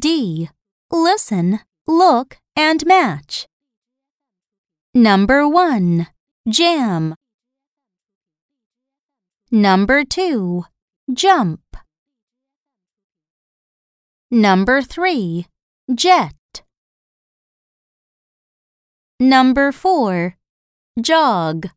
D. Listen, look, and match. Number 1. Jam. Number 2. Jump. Number 3. Jet. Number 4. Jog.